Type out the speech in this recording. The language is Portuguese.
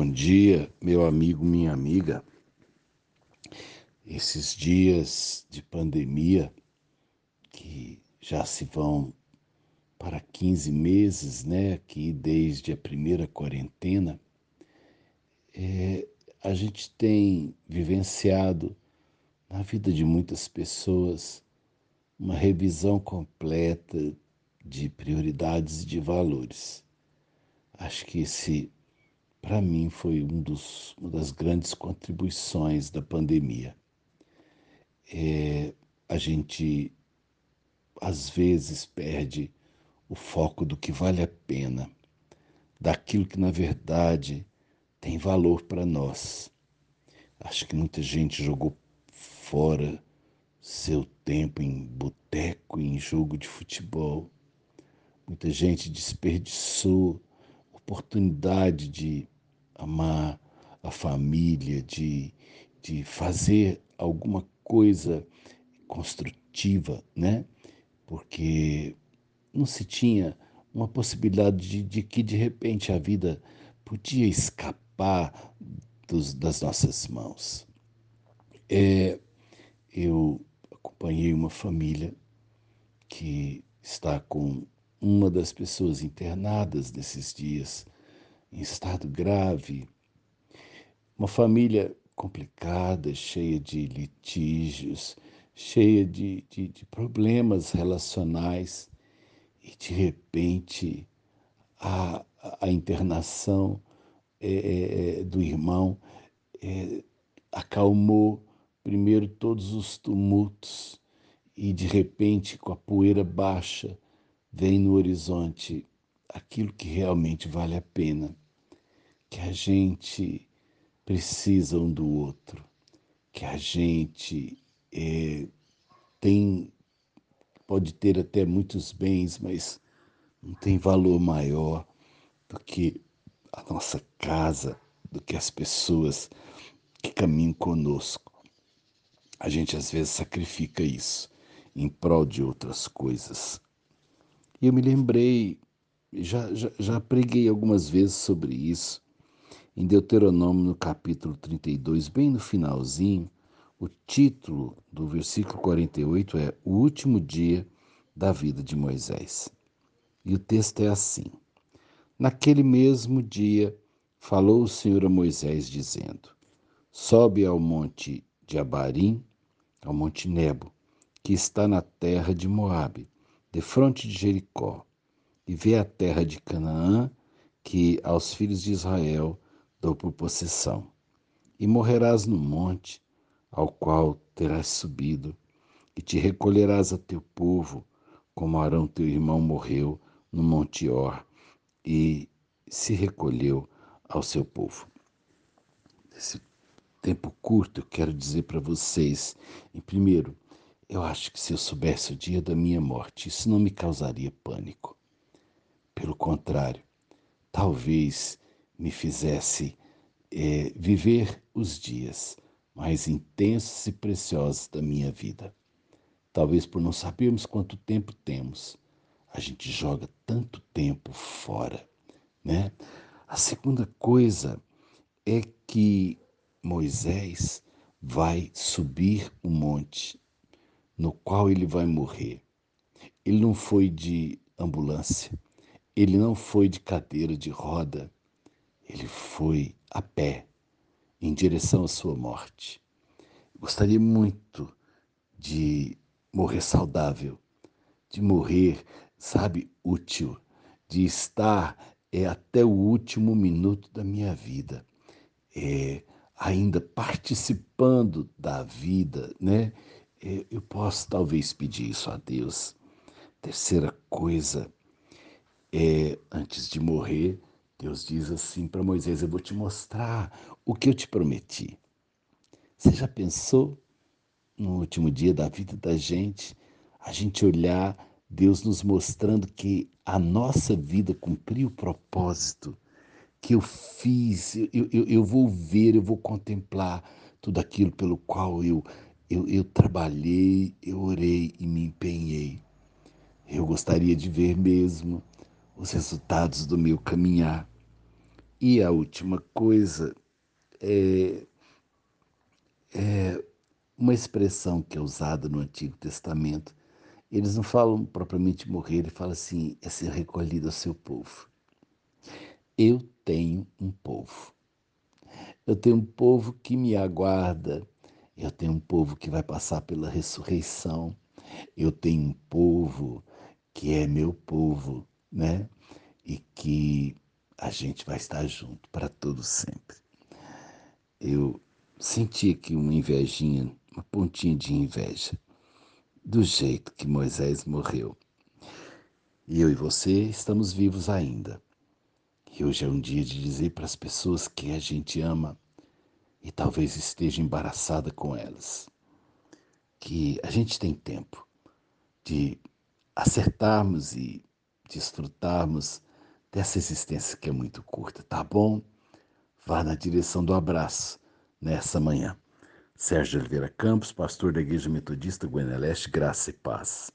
Bom dia, meu amigo, minha amiga. Esses dias de pandemia, que já se vão para 15 meses, né, aqui desde a primeira quarentena, é, a gente tem vivenciado na vida de muitas pessoas uma revisão completa de prioridades e de valores. Acho que esse para mim foi um dos, uma das grandes contribuições da pandemia. É, a gente às vezes perde o foco do que vale a pena, daquilo que na verdade tem valor para nós. Acho que muita gente jogou fora seu tempo em boteco, em jogo de futebol. Muita gente desperdiçou oportunidade de amar a família, de, de fazer alguma coisa construtiva, né? Porque não se tinha uma possibilidade de, de que de repente a vida podia escapar dos, das nossas mãos. É, eu acompanhei uma família que está com uma das pessoas internadas nesses dias em estado grave. Uma família complicada, cheia de litígios, cheia de, de, de problemas relacionais, e de repente a, a internação é, é, é, do irmão é, acalmou primeiro todos os tumultos e de repente com a poeira baixa vem no horizonte aquilo que realmente vale a pena, que a gente precisa um do outro, que a gente é, tem, pode ter até muitos bens, mas não tem valor maior do que a nossa casa, do que as pessoas que caminham conosco. A gente às vezes sacrifica isso em prol de outras coisas. E eu me lembrei já, já, já preguei algumas vezes sobre isso. Em Deuteronômio, no capítulo 32, bem no finalzinho, o título do versículo 48 é O último dia da vida de Moisés. E o texto é assim: Naquele mesmo dia falou o Senhor a Moisés, dizendo: Sobe ao monte de Abarim, ao monte Nebo, que está na terra de Moabe, defronte de Jericó e vê a terra de Canaã, que aos filhos de Israel dou por possessão. E morrerás no monte ao qual terás subido, e te recolherás a teu povo, como Arão teu irmão morreu no monte Or, e se recolheu ao seu povo. Nesse tempo curto, eu quero dizer para vocês, em primeiro, eu acho que se eu soubesse o dia da minha morte, isso não me causaria pânico. Pelo contrário, talvez me fizesse é, viver os dias mais intensos e preciosos da minha vida. Talvez por não sabermos quanto tempo temos, a gente joga tanto tempo fora, né? A segunda coisa é que Moisés vai subir o monte no qual ele vai morrer. Ele não foi de ambulância, ele não foi de cadeira de roda, ele foi a pé em direção à sua morte. Gostaria muito de morrer saudável, de morrer, sabe, útil, de estar é, até o último minuto da minha vida, é, ainda participando da vida, né? Eu posso talvez pedir isso a Deus. Terceira coisa, é, antes de morrer, Deus diz assim para Moisés: Eu vou te mostrar o que eu te prometi. Você já pensou no último dia da vida da gente, a gente olhar Deus nos mostrando que a nossa vida cumpriu o propósito que eu fiz, eu, eu, eu vou ver, eu vou contemplar tudo aquilo pelo qual eu, eu, eu trabalhei, eu orei e me empenhei. Eu gostaria de ver mesmo os resultados do meu caminhar. E a última coisa é, é uma expressão que é usada no Antigo Testamento. Eles não falam propriamente morrer, ele fala assim: é ser recolhido ao seu povo. Eu tenho um povo. Eu tenho um povo que me aguarda. Eu tenho um povo que vai passar pela ressurreição. Eu tenho um povo que é meu povo, né? E que a gente vai estar junto para todo sempre. Eu senti aqui uma invejinha, uma pontinha de inveja, do jeito que Moisés morreu. E eu e você estamos vivos ainda. E hoje é um dia de dizer para as pessoas que a gente ama e talvez esteja embaraçada com elas, que a gente tem tempo de acertarmos e desfrutarmos dessa existência que é muito curta, tá bom? Vá na direção do abraço nessa manhã. Sérgio Oliveira Campos, pastor da Igreja Metodista Guaneleste, graça e paz.